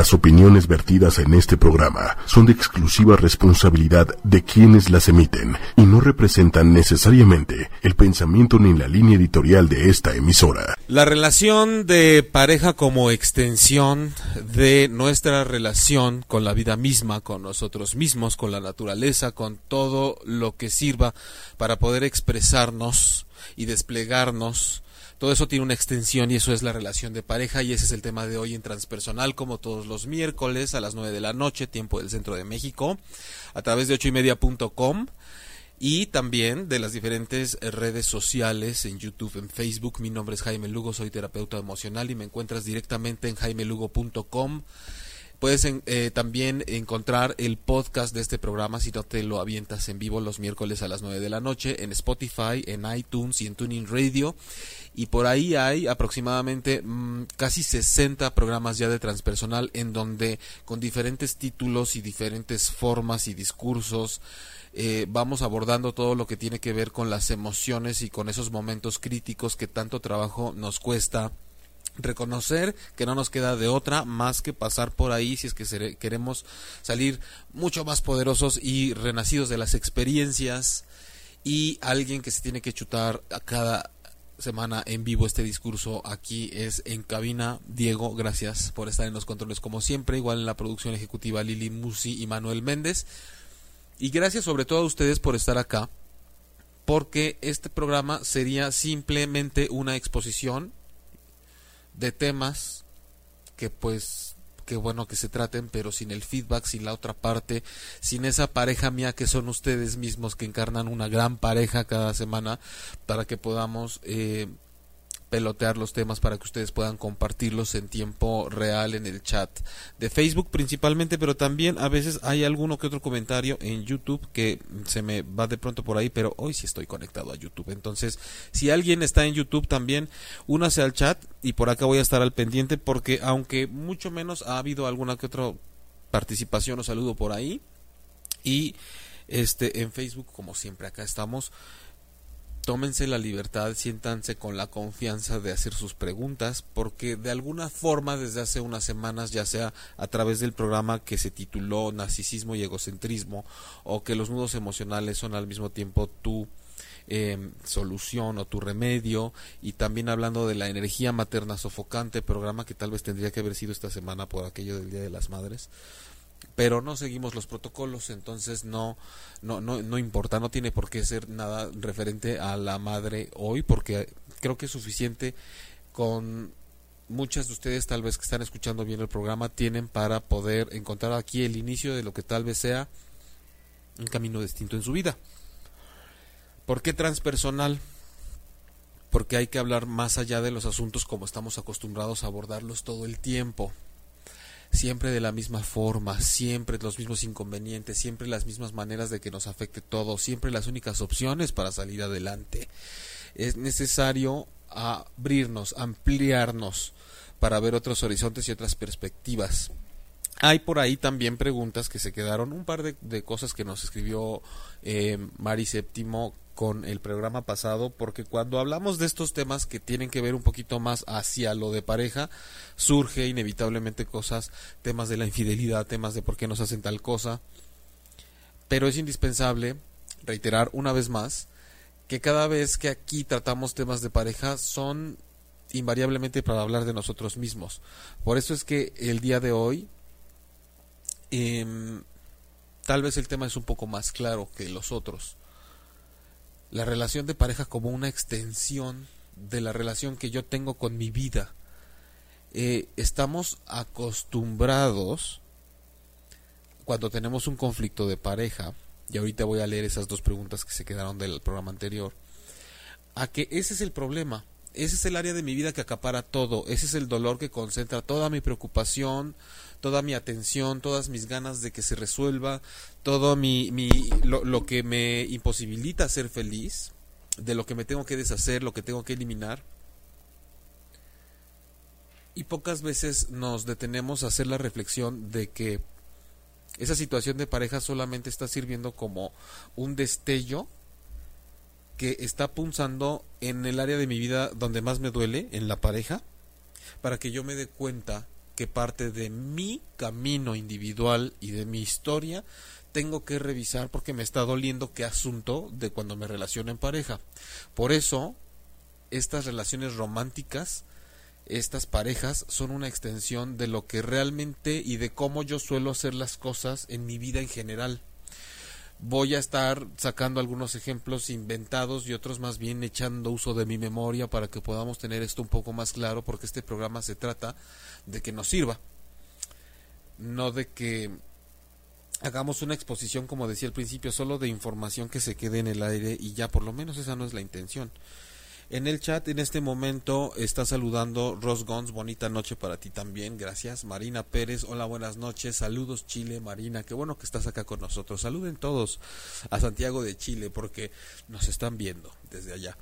Las opiniones vertidas en este programa son de exclusiva responsabilidad de quienes las emiten y no representan necesariamente el pensamiento ni la línea editorial de esta emisora. La relación de pareja como extensión de nuestra relación con la vida misma, con nosotros mismos, con la naturaleza, con todo lo que sirva para poder expresarnos y desplegarnos todo eso tiene una extensión y eso es la relación de pareja y ese es el tema de hoy en Transpersonal como todos los miércoles a las 9 de la noche, tiempo del centro de México, a través de ochoymedia.com y también de las diferentes redes sociales en YouTube, en Facebook. Mi nombre es Jaime Lugo, soy terapeuta emocional y me encuentras directamente en jaimelugo.com. Puedes eh, también encontrar el podcast de este programa si no te lo avientas en vivo los miércoles a las 9 de la noche en Spotify, en iTunes y en Tuning Radio. Y por ahí hay aproximadamente mm, casi 60 programas ya de transpersonal en donde con diferentes títulos y diferentes formas y discursos eh, vamos abordando todo lo que tiene que ver con las emociones y con esos momentos críticos que tanto trabajo nos cuesta reconocer que no nos queda de otra más que pasar por ahí si es que queremos salir mucho más poderosos y renacidos de las experiencias y alguien que se tiene que chutar a cada semana en vivo este discurso aquí es en cabina. Diego, gracias por estar en los controles como siempre. Igual en la producción ejecutiva Lili Musi y Manuel Méndez. Y gracias sobre todo a ustedes por estar acá. Porque este programa sería simplemente una exposición de temas que pues qué bueno que se traten, pero sin el feedback, sin la otra parte, sin esa pareja mía que son ustedes mismos que encarnan una gran pareja cada semana para que podamos eh, pelotear los temas para que ustedes puedan compartirlos en tiempo real en el chat de Facebook principalmente, pero también a veces hay alguno que otro comentario en YouTube que se me va de pronto por ahí, pero hoy sí estoy conectado a YouTube. Entonces, si alguien está en YouTube también, únase al chat y por acá voy a estar al pendiente porque aunque mucho menos ha habido alguna que otra participación o saludo por ahí y este en Facebook como siempre acá estamos tómense la libertad, siéntanse con la confianza de hacer sus preguntas, porque de alguna forma desde hace unas semanas, ya sea a través del programa que se tituló Narcisismo y Egocentrismo, o que los nudos emocionales son al mismo tiempo tu eh, solución o tu remedio, y también hablando de la energía materna sofocante, programa que tal vez tendría que haber sido esta semana por aquello del Día de las Madres pero no seguimos los protocolos, entonces no, no, no, importa, no tiene por qué ser nada referente a la madre hoy, porque creo que es suficiente con muchas de ustedes tal vez que están escuchando bien el programa tienen para poder encontrar aquí el inicio de lo que tal vez sea un camino distinto en su vida. ¿Por qué transpersonal? Porque hay que hablar más allá de los asuntos como estamos acostumbrados a abordarlos todo el tiempo siempre de la misma forma, siempre los mismos inconvenientes, siempre las mismas maneras de que nos afecte todo, siempre las únicas opciones para salir adelante. Es necesario abrirnos, ampliarnos para ver otros horizontes y otras perspectivas. Hay por ahí también preguntas que se quedaron, un par de, cosas que nos escribió eh, Mari Séptimo con el programa pasado, porque cuando hablamos de estos temas que tienen que ver un poquito más hacia lo de pareja, surge inevitablemente cosas, temas de la infidelidad, temas de por qué nos hacen tal cosa, pero es indispensable reiterar una vez más que cada vez que aquí tratamos temas de pareja son invariablemente para hablar de nosotros mismos. Por eso es que el día de hoy em, tal vez el tema es un poco más claro que los otros la relación de pareja como una extensión de la relación que yo tengo con mi vida. Eh, estamos acostumbrados cuando tenemos un conflicto de pareja, y ahorita voy a leer esas dos preguntas que se quedaron del programa anterior, a que ese es el problema, ese es el área de mi vida que acapara todo, ese es el dolor que concentra toda mi preocupación, toda mi atención, todas mis ganas de que se resuelva, todo mi, lo, lo que me imposibilita ser feliz, de lo que me tengo que deshacer, lo que tengo que eliminar. Y pocas veces nos detenemos a hacer la reflexión de que esa situación de pareja solamente está sirviendo como un destello que está punzando en el área de mi vida donde más me duele, en la pareja, para que yo me dé cuenta que parte de mi camino individual y de mi historia, tengo que revisar porque me está doliendo qué asunto de cuando me relaciono en pareja. Por eso, estas relaciones románticas, estas parejas, son una extensión de lo que realmente y de cómo yo suelo hacer las cosas en mi vida en general. Voy a estar sacando algunos ejemplos inventados y otros más bien echando uso de mi memoria para que podamos tener esto un poco más claro porque este programa se trata de que nos sirva, no de que hagamos una exposición, como decía al principio, solo de información que se quede en el aire y ya por lo menos esa no es la intención. En el chat en este momento está saludando Ross Gons, bonita noche para ti también, gracias. Marina Pérez, hola, buenas noches, saludos Chile, Marina, qué bueno que estás acá con nosotros. Saluden todos a Santiago de Chile porque nos están viendo desde allá.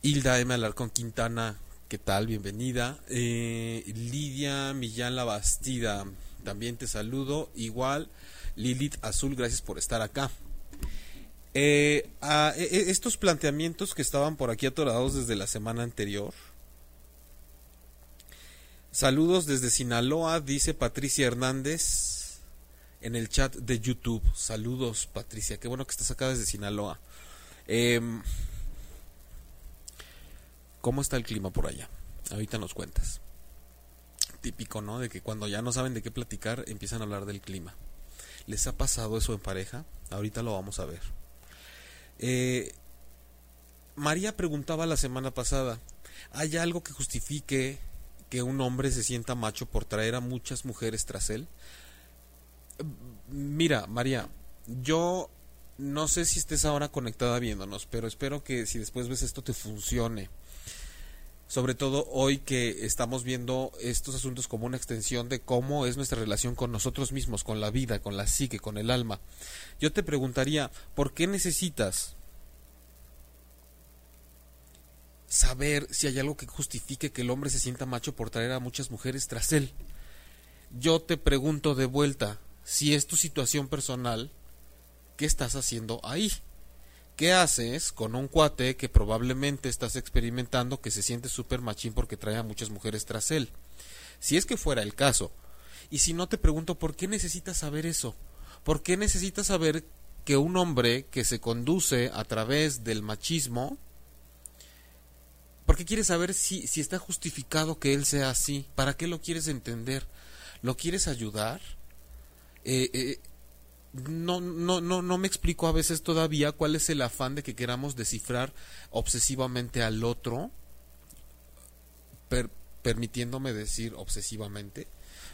Hilda M. Alarcón Quintana, ¿qué tal? Bienvenida. Eh, Lidia Millán La Bastida, también te saludo. Igual, Lilith Azul, gracias por estar acá. Eh, a, e, e, estos planteamientos que estaban por aquí atorados desde la semana anterior. Saludos desde Sinaloa, dice Patricia Hernández en el chat de YouTube. Saludos, Patricia. Qué bueno que estás acá desde Sinaloa. Em, ¿Cómo está el clima por allá? Ahorita nos cuentas. Típico, ¿no? De que cuando ya no saben de qué platicar, empiezan a hablar del clima. ¿Les ha pasado eso en pareja? Ahorita lo vamos a ver. Eh, María preguntaba la semana pasada, ¿hay algo que justifique que un hombre se sienta macho por traer a muchas mujeres tras él? Mira, María, yo no sé si estés ahora conectada viéndonos, pero espero que si después ves esto te funcione. Sobre todo hoy que estamos viendo estos asuntos como una extensión de cómo es nuestra relación con nosotros mismos, con la vida, con la psique, con el alma. Yo te preguntaría, ¿por qué necesitas saber si hay algo que justifique que el hombre se sienta macho por traer a muchas mujeres tras él? Yo te pregunto de vuelta, si es tu situación personal, ¿qué estás haciendo ahí? ¿Qué haces con un cuate que probablemente estás experimentando que se siente súper machín porque trae a muchas mujeres tras él? Si es que fuera el caso. Y si no te pregunto, ¿por qué necesitas saber eso? ¿Por qué necesitas saber que un hombre que se conduce a través del machismo, ¿por qué quieres saber si, si está justificado que él sea así? ¿Para qué lo quieres entender? ¿Lo quieres ayudar? Eh, eh, no, no, no, no me explico a veces todavía cuál es el afán de que queramos descifrar obsesivamente al otro, permitiéndome decir obsesivamente,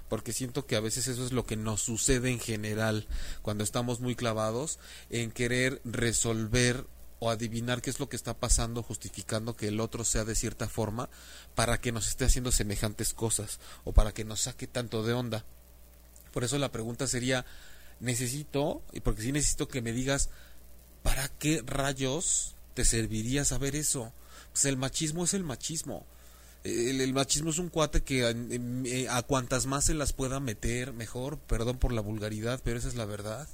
porque siento que a veces eso es lo que nos sucede en general cuando estamos muy clavados en querer resolver o adivinar qué es lo que está pasando justificando que el otro sea de cierta forma para que nos esté haciendo semejantes cosas o para que nos saque tanto de onda. Por eso la pregunta sería, necesito, y porque sí necesito que me digas, ¿para qué rayos te serviría saber eso? Pues el machismo es el machismo. El, machismo es un cuate que a, eh, a, cuantas más se las pueda meter, mejor, perdón por la vulgaridad, pero esa es la verdad.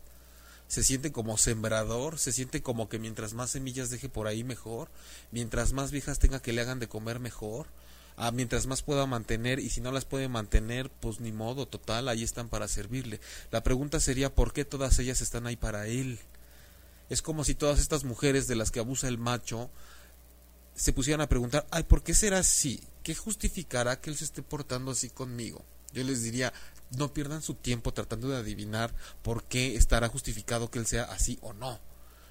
Se siente como sembrador, se siente como que mientras más semillas deje por ahí, mejor. Mientras más viejas tenga que le hagan de comer, mejor ah, mientras más pueda mantener y si no las puede mantener, pues ni modo, total, ahí están para servirle. La pregunta sería ¿por qué todas ellas están ahí para él? Es como si todas estas mujeres de las que abusa el macho se pusieran a preguntar, ay, ¿por qué será así? ¿Qué justificará que él se esté portando así conmigo? Yo les diría, no pierdan su tiempo tratando de adivinar por qué estará justificado que él sea así o no.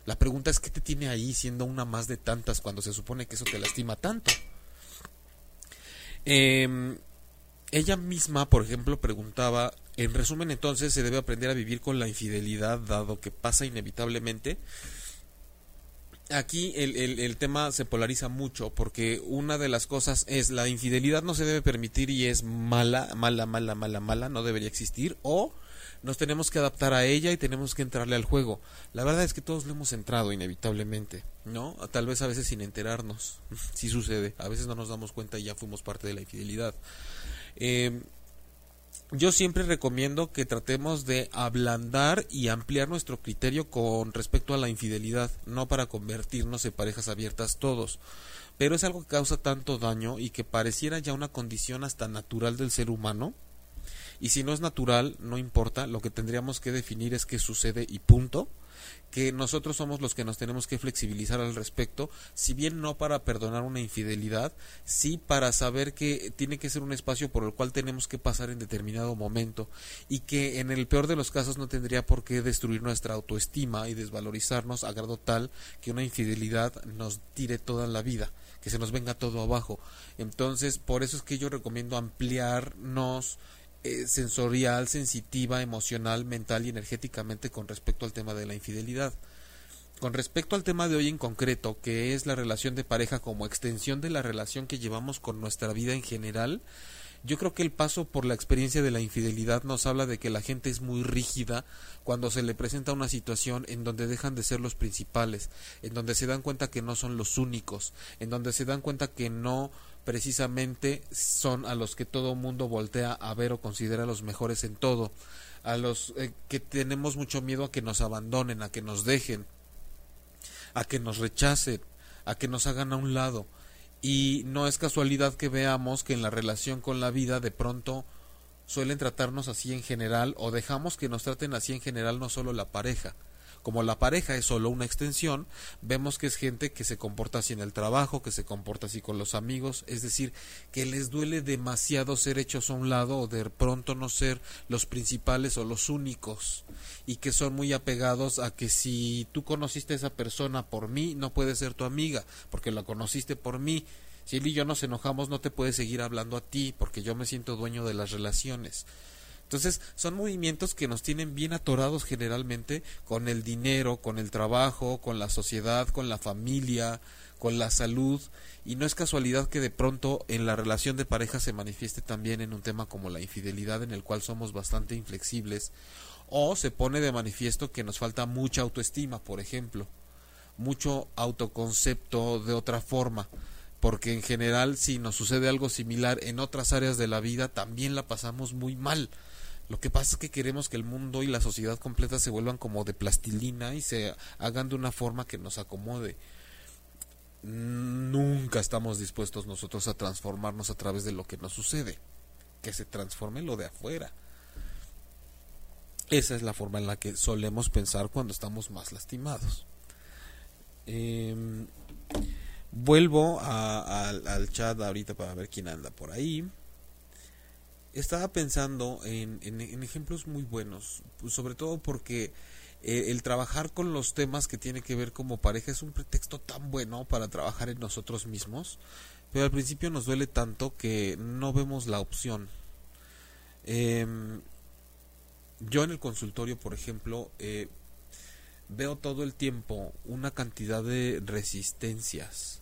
La pregunta es qué te tiene ahí siendo una más de tantas cuando se supone que eso te lastima tanto. Eh, ella misma, por ejemplo, preguntaba, en resumen entonces, ¿se debe aprender a vivir con la infidelidad dado que pasa inevitablemente? Aquí el, el, el, tema se polariza mucho porque una de las cosas es la infidelidad no se debe permitir y es mala, mala, mala, mala, mala, no debería existir o nos tenemos que adaptar a ella y tenemos que entrarle al juego. La verdad es que todos lo hemos entrado inevitablemente, ¿no? Tal vez a veces sin enterarnos. sí sucede. A veces no nos damos cuenta y ya fuimos parte de la infidelidad. Eh, yo siempre recomiendo que tratemos de ablandar y ampliar nuestro criterio con respecto a la infidelidad, no para convertirnos en parejas abiertas todos, pero es algo que causa tanto daño y que pareciera ya una condición hasta natural del ser humano, Y si no es natural, no importa, lo que tendríamos que definir es qué sucede y punto. Que nosotros somos los que nos tenemos que flexibilizar al respecto, si bien no para perdonar una infidelidad, sí para saber que tiene que ser un espacio por el cual tenemos que pasar en determinado momento. Y que en el peor de los casos no tendría por qué destruir nuestra autoestima y desvalorizarnos a grado tal que una infidelidad nos tire toda la vida, que se nos venga todo abajo. Entonces, por eso es que yo recomiendo ampliarnos eh, sensorial, sensitiva, emocional, mental y energéticamente con respecto al tema de la infidelidad. Con respecto al tema de hoy en concreto, que es la relación de pareja como extensión de la relación que llevamos con nuestra vida en general, yo creo que el paso por la experiencia de la infidelidad nos habla de que la gente es muy rígida cuando se le presenta una situación en donde dejan de ser los principales, en donde se dan cuenta que no son los únicos, en donde se dan cuenta que no precisamente son a los que todo mundo voltea a ver o considera los mejores en todo, a los eh, que tenemos mucho miedo a que nos abandonen, a que nos dejen, a que nos rechacen, a que nos hagan a un lado. Y no es casualidad que veamos que en la relación con la vida de pronto suelen tratarnos así en general o dejamos que nos traten así en general no solo la pareja, como la pareja es solo una extensión, vemos que es gente que se comporta así en el trabajo, que se comporta así con los amigos, es decir, que les duele demasiado ser hechos a un lado o de pronto no ser los principales o los únicos y que son muy apegados a que si tú conociste a esa persona por mí, no puede ser tu amiga, porque la conociste por mí. Si él y yo nos enojamos, no te puede seguir hablando a ti, porque yo me siento dueño de las relaciones. Entonces, son movimientos que nos tienen bien atorados generalmente con el dinero, con el trabajo, con la sociedad, con la familia, con la salud, y no es casualidad que de pronto en la relación de pareja se manifieste también en un tema como la infidelidad en el cual somos bastante inflexibles, o se pone de manifiesto que nos falta mucha autoestima, por ejemplo, mucho autoconcepto de otra forma, porque en general si nos sucede algo similar en otras áreas de la vida también la pasamos muy mal lo que pasa es que queremos que el mundo y la sociedad completa se vuelvan como de plastilina y se hagan de una forma que nos acomode. Nunca estamos dispuestos nosotros a transformarnos a través de lo que nos sucede. Que se transforme lo de afuera. Esa es la forma en la que solemos pensar cuando estamos más lastimados. Em, vuelvo al chat ahorita para ver quién anda por ahí estaba pensando en, ejemplos muy buenos, pues, sobre todo porque eh, el trabajar con los temas que tiene que ver como pareja es un pretexto tan bueno para trabajar en nosotros mismos, pero al principio nos duele tanto que no vemos la opción. Em, yo en el consultorio, por ejemplo, eh, veo todo el tiempo una cantidad de resistencias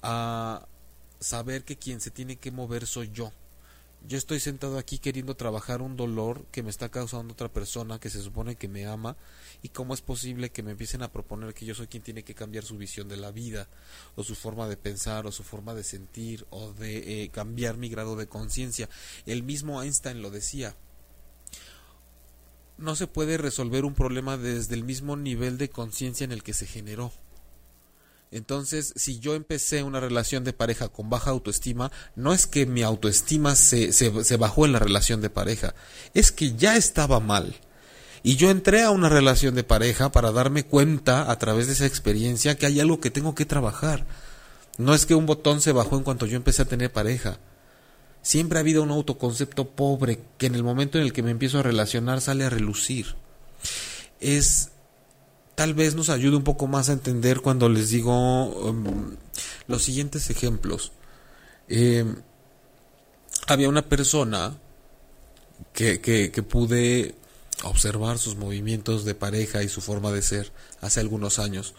a saber que quien se tiene que mover soy yo yo estoy sentado aquí queriendo trabajar un dolor que me está causando otra persona que se supone que me ama y cómo es posible que me empiecen a proponer que yo soy quien tiene que cambiar su visión de la vida o su forma de pensar o su forma de sentir o de eh, cambiar mi grado de conciencia. El mismo Einstein lo decía. No se puede resolver un problema desde el mismo nivel de conciencia en el que se generó. Entonces, si yo empecé una relación de pareja con baja autoestima, no es que mi autoestima se, se, bajó en la relación de pareja, es que ya estaba mal. Y yo entré a una relación de pareja para darme cuenta a través de esa experiencia que hay algo que tengo que trabajar. No es que un botón se bajó en cuanto yo empecé a tener pareja. Siempre ha habido un autoconcepto pobre que en el momento en el que me empiezo a relacionar sale a relucir. Es tal vez nos ayude un poco más a entender cuando les digo um, los siguientes ejemplos. Em, había una persona que, que, pude observar sus movimientos de pareja y su forma de ser hace algunos años.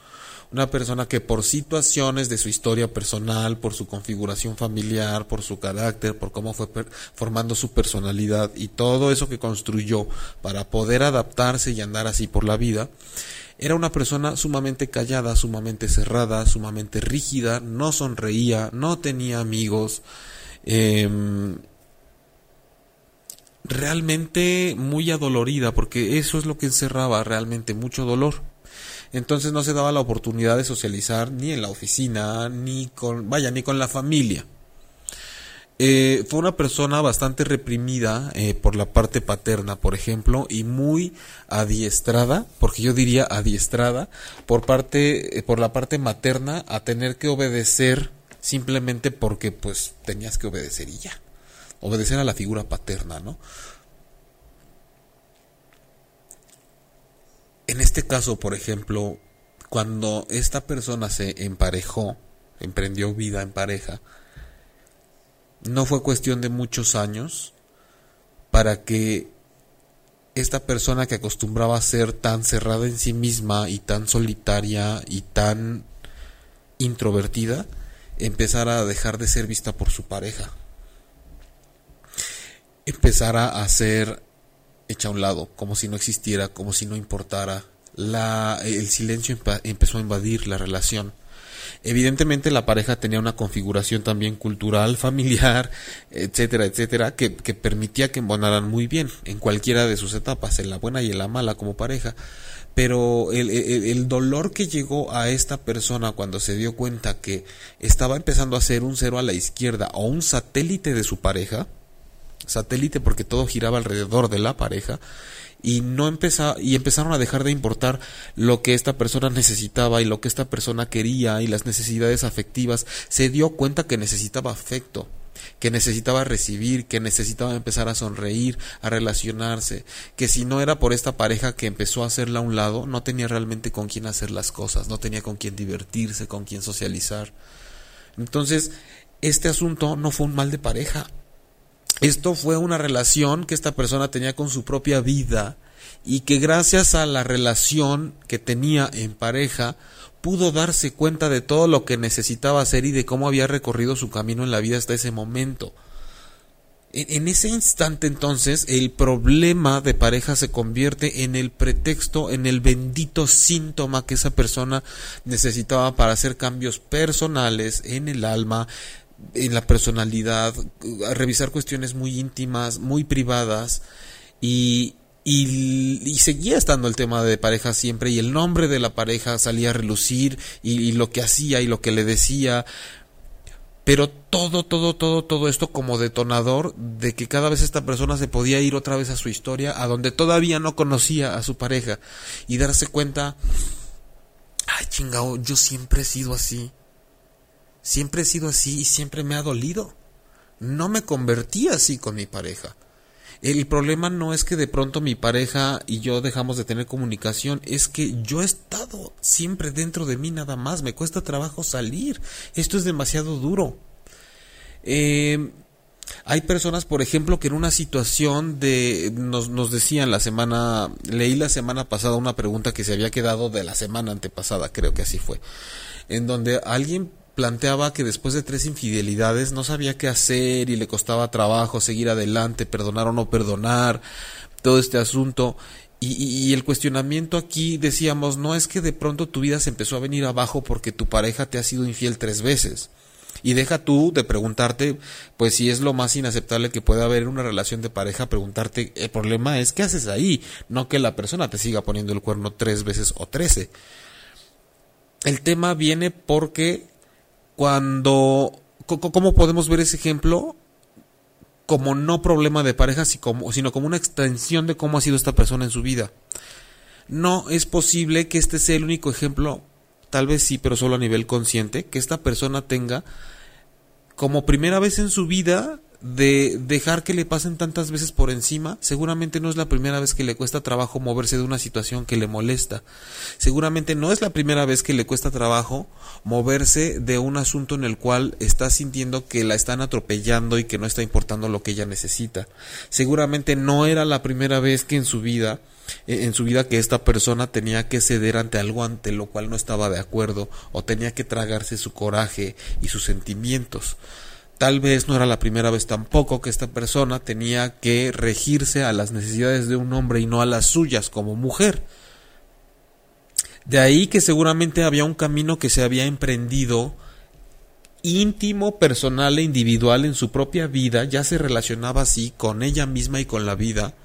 Una persona que por situaciones de su historia personal, por su configuración familiar, por su carácter, por cómo fue formando su personalidad y todo eso que construyó para poder adaptarse y andar así por la vida, era una persona sumamente callada, sumamente cerrada, sumamente rígida, no sonreía, no tenía amigos, em, realmente muy adolorida, porque eso es lo que encerraba realmente mucho dolor. Entonces no se daba la oportunidad de socializar ni en la oficina, ni con, vaya, ni con la familia. eh, fue una persona bastante reprimida eh, por la parte paterna, por ejemplo, y muy adiestrada, porque yo diría adiestrada, por parte, eh, por la parte materna, a tener que obedecer simplemente porque pues tenías que obedecer y ya. Obedecer a la figura paterna, ¿no? En este caso, por ejemplo, cuando esta persona se emparejó, emprendió vida en pareja, no fue cuestión de muchos años para que esta persona que acostumbraba a ser tan cerrada en sí misma y tan solitaria y tan introvertida, empezara a dejar de ser vista por su pareja. Empezara a ser hecha a un lado, como si no existiera, como si no importara. La, el silencio empezó a invadir la relación Evidentemente la pareja tenía una configuración también cultural, familiar, etcétera, etcétera, que, permitía que embonaran muy bien en cualquiera de sus etapas, en la buena y en la mala como pareja. Pero el, el dolor que llegó a esta persona cuando se dio cuenta que estaba empezando a ser un cero a la izquierda o un satélite de su pareja, satélite porque todo giraba alrededor de la pareja, y no empezó, y empezaron a dejar de importar lo que esta persona necesitaba y lo que esta persona quería y las necesidades afectivas, se dio cuenta que necesitaba afecto, que necesitaba recibir, que necesitaba empezar a sonreír, a relacionarse, que si no era por esta pareja que empezó a hacerla a un lado, no tenía realmente con quién hacer las cosas, no tenía con quién divertirse, con quién socializar. Entonces, este asunto no fue un mal de pareja, esto fue una relación que esta persona tenía con su propia vida y que gracias a la relación que tenía en pareja pudo darse cuenta de todo lo que necesitaba hacer y de cómo había recorrido su camino en la vida hasta ese momento. En, ese instante entonces el problema de pareja se convierte en el pretexto, en el bendito síntoma que esa persona necesitaba para hacer cambios personales en el alma, en la personalidad, a revisar cuestiones muy íntimas, muy privadas y, y, seguía estando el tema de pareja siempre y el nombre de la pareja salía a relucir y, lo que hacía y lo que le decía. Pero todo, todo, todo, todo esto como detonador de que cada vez esta persona se podía ir otra vez a su historia, a donde todavía no conocía a su pareja y darse cuenta, ay chingao, yo siempre he sido así, Siempre he sido así y siempre me ha dolido. No me convertí así con mi pareja. El problema no es que de pronto mi pareja y yo dejamos de tener comunicación, es que yo he estado siempre dentro de mí nada más, me cuesta trabajo salir, esto es demasiado duro. Eh, hay personas, por ejemplo, que en una situación de, nos, nos decían la semana, leí la semana pasada una pregunta que se había quedado de la semana antepasada, creo que así fue, en donde alguien planteaba que después de tres infidelidades no sabía qué hacer y le costaba trabajo seguir adelante, perdonar o no perdonar, todo este asunto. Y, el cuestionamiento aquí decíamos, no es que de pronto tu vida se empezó a venir abajo porque tu pareja te ha sido infiel tres veces. Y deja tú de preguntarte, pues si es lo más inaceptable que puede haber en una relación de pareja, preguntarte, el problema es qué haces ahí, no que la persona te siga poniendo el cuerno tres veces o trece. El tema viene porque cuando, ¿cómo podemos ver ese ejemplo? Como no problema de pareja, sino como una extensión de cómo ha sido esta persona en su vida. No es posible que este sea el único ejemplo, tal vez sí, pero solo a nivel consciente, que esta persona tenga como primera vez en su vida de dejar que le pasen tantas veces por encima, seguramente no es la primera vez que le cuesta trabajo moverse de una situación que le molesta. Seguramente no es la primera vez que le cuesta trabajo moverse de un asunto en el cual está sintiendo que la están atropellando y que no está importando lo que ella necesita. Seguramente no era la primera vez que en su vida eh, en su vida que esta persona tenía que ceder ante algo ante lo cual no estaba de acuerdo o tenía que tragarse su coraje y sus sentimientos. Tal vez no era la primera vez tampoco que esta persona tenía que regirse a las necesidades de un hombre y no a las suyas como mujer. De ahí que seguramente había un camino que se había emprendido íntimo, personal e individual en su propia vida, ya se relacionaba así con ella misma y con la vida.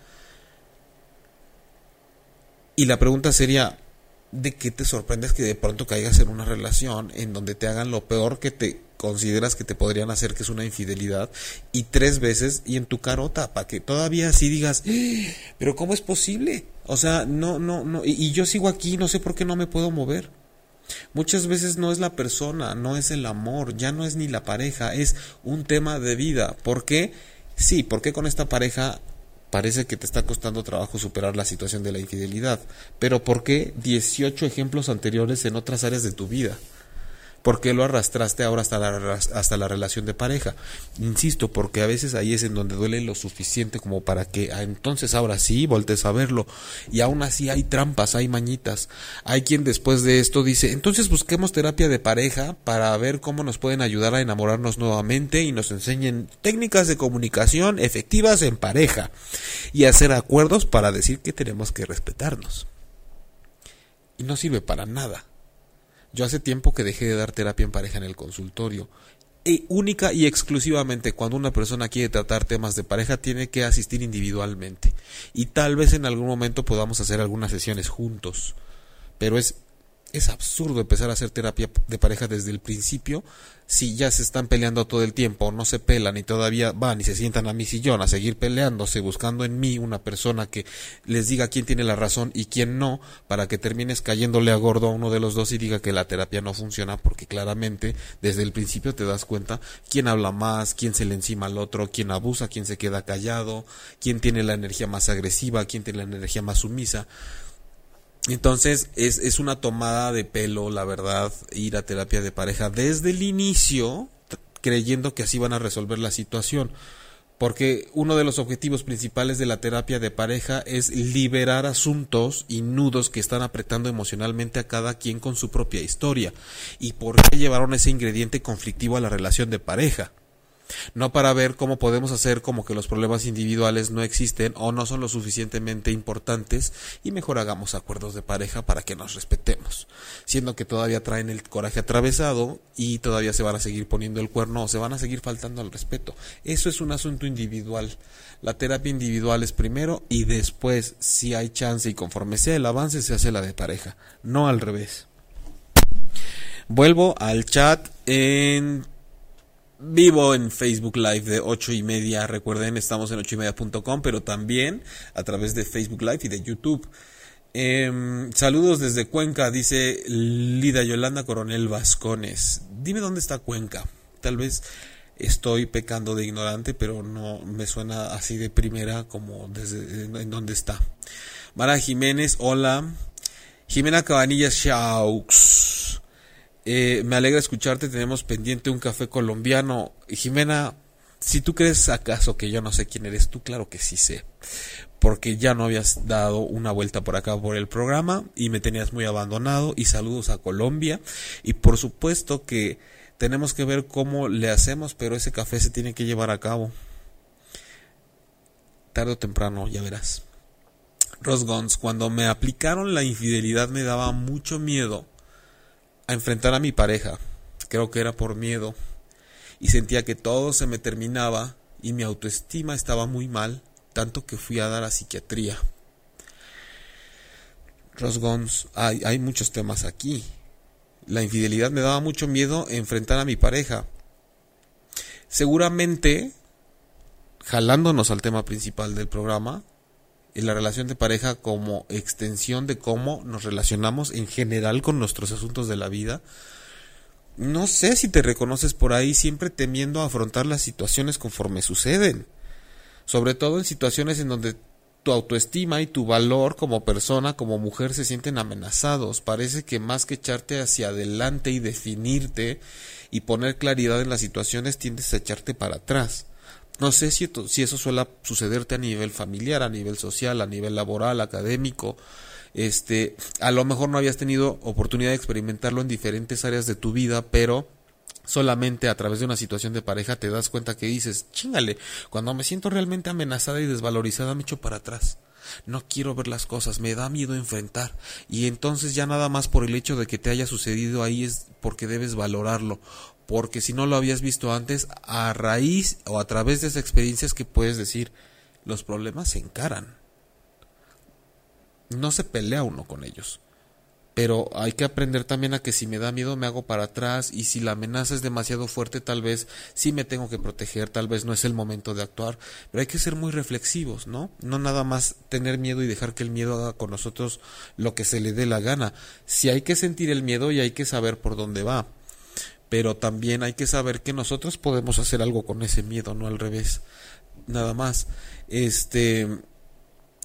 Y la pregunta sería, ¿de qué te sorprendes que de pronto caigas en una relación en donde te hagan lo peor que te consideras que te podrían hacer que es una infidelidad y tres veces y en tu carota para que todavía así digas ¡Eh! pero cómo es posible o sea no no no y, yo sigo aquí no sé por qué no me puedo mover muchas veces no es la persona no es el amor ya no es ni la pareja es un tema de vida ¿por qué? sí ¿por qué con esta pareja parece que te está costando trabajo superar la situación de la infidelidad pero ¿por qué 18 ejemplos anteriores en otras áreas de tu vida? ¿Por qué lo arrastraste ahora hasta la, hasta la relación de pareja? Insisto, porque a veces ahí es en donde duele lo suficiente como para que ah, entonces ahora sí voltees a verlo. Y aún así hay trampas, hay mañitas. Hay quien después de esto dice, entonces busquemos terapia de pareja para ver cómo nos pueden ayudar a enamorarnos nuevamente y nos enseñen técnicas de comunicación efectivas en pareja y hacer acuerdos para decir que tenemos que respetarnos. Y no sirve para nada. Yo hace tiempo que dejé de dar terapia en pareja en el consultorio. Y única y exclusivamente cuando una persona quiere tratar temas de pareja tiene que asistir individualmente. Y tal vez en algún momento podamos hacer algunas sesiones juntos. Pero es es absurdo empezar a hacer terapia de pareja desde el principio si ya se están peleando todo el tiempo, no se pelan y todavía van y se sientan a mi sillón a seguir peleándose, buscando en mí una persona que les diga quién tiene la razón y quién no, para que termines cayéndole a gordo a uno de los dos y diga que la terapia no funciona, porque claramente desde el principio te das cuenta quién habla más, quién se le encima al otro, quién abusa, quién se queda callado, quién tiene la energía más agresiva, quién tiene la energía más sumisa. Entonces es, es una tomada de pelo, la verdad, ir a terapia de pareja desde el inicio, creyendo que así van a resolver la situación. Porque uno de los objetivos principales de la terapia de pareja es liberar asuntos y nudos que están apretando emocionalmente a cada quien con su propia historia. ¿Y por qué llevaron ese ingrediente conflictivo a la relación de pareja? No para ver cómo podemos hacer como que los problemas individuales no existen o no son lo suficientemente importantes y mejor hagamos acuerdos de pareja para que nos respetemos, siendo que todavía traen el coraje atravesado y todavía se van a seguir poniendo el cuerno o se van a seguir faltando al respeto. Eso es un asunto individual. La terapia individual es primero y después, si hay chance y conforme sea el avance, se hace la de pareja, no al revés. Vuelvo al chat en vivo en Facebook Live de ocho y media. Recuerden, estamos en ocho y media.com, pero también a través de Facebook Live y de YouTube. Em, saludos desde Cuenca, dice Lida Yolanda Coronel Vascones. Dime dónde está Cuenca. Tal vez estoy pecando de ignorante, pero no me suena así de primera como desde en, dónde está. Mara Jiménez, hola. Jimena Cabanillas Shaux. Eh, me alegra escucharte, tenemos pendiente un café colombiano. Jimena, si tú crees acaso que yo no sé quién eres tú, claro que sí sé. Porque ya no habías dado una vuelta por acá por el programa y me tenías muy abandonado. Y saludos a Colombia. Y por supuesto que tenemos que ver cómo le hacemos, pero ese café se tiene que llevar a cabo. Tarde o temprano, ya verás. Rosgons, cuando me aplicaron la infidelidad me daba mucho miedo a enfrentar a mi pareja. Creo que era por miedo. Y sentía que todo se me terminaba y mi autoestima estaba muy mal, tanto que fui a dar a psiquiatría. Rosgons, hay, hay muchos temas aquí. La infidelidad me daba mucho miedo enfrentar a mi pareja. Seguramente, jalándonos al tema principal del programa, y la relación de pareja como extensión de cómo nos relacionamos en general con nuestros asuntos de la vida. No sé si te reconoces por ahí siempre temiendo afrontar las situaciones conforme suceden. Sobre todo en situaciones en donde tu autoestima y tu valor como persona, como mujer, se sienten amenazados. Parece que más que echarte hacia adelante y definirte y poner claridad en las situaciones, tiendes a echarte para atrás. No sé si, eso suele sucederte a nivel familiar, a nivel social, a nivel laboral, académico. Este, a lo mejor no habías tenido oportunidad de experimentarlo en diferentes áreas de tu vida, pero solamente a través de una situación de pareja te das cuenta que dices, chingale, cuando me siento realmente amenazada y desvalorizada me echo para atrás. No quiero ver las cosas, me da miedo enfrentar. Y entonces ya nada más por el hecho de que te haya sucedido ahí es porque debes valorarlo porque si no lo habías visto antes, a raíz o a través de esas experiencias que puedes decir, los problemas se encaran. No se pelea uno con ellos, pero hay que aprender también a que si me da miedo me hago para atrás y si la amenaza es demasiado fuerte tal vez sí me tengo que proteger, tal vez no es el momento de actuar, pero hay que ser muy reflexivos, ¿no? No nada más tener miedo y dejar que el miedo haga con nosotros lo que se le dé la gana. Si hay que sentir el miedo y hay que saber por dónde va, pero también hay que saber que nosotros podemos hacer algo con ese miedo, no al revés. Nada más. Este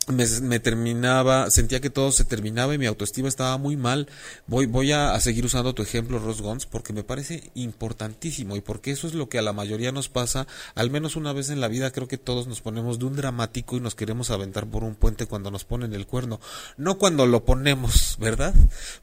me, terminaba, sentía que todo se terminaba y mi autoestima estaba muy mal. Voy, voy a, seguir usando tu ejemplo, Ross Gons, porque me parece importantísimo y porque eso es lo que a la mayoría nos pasa, al menos una vez en la vida creo que todos nos ponemos de un dramático y nos queremos aventar por un puente cuando nos ponen el cuerno, no cuando lo ponemos, ¿verdad?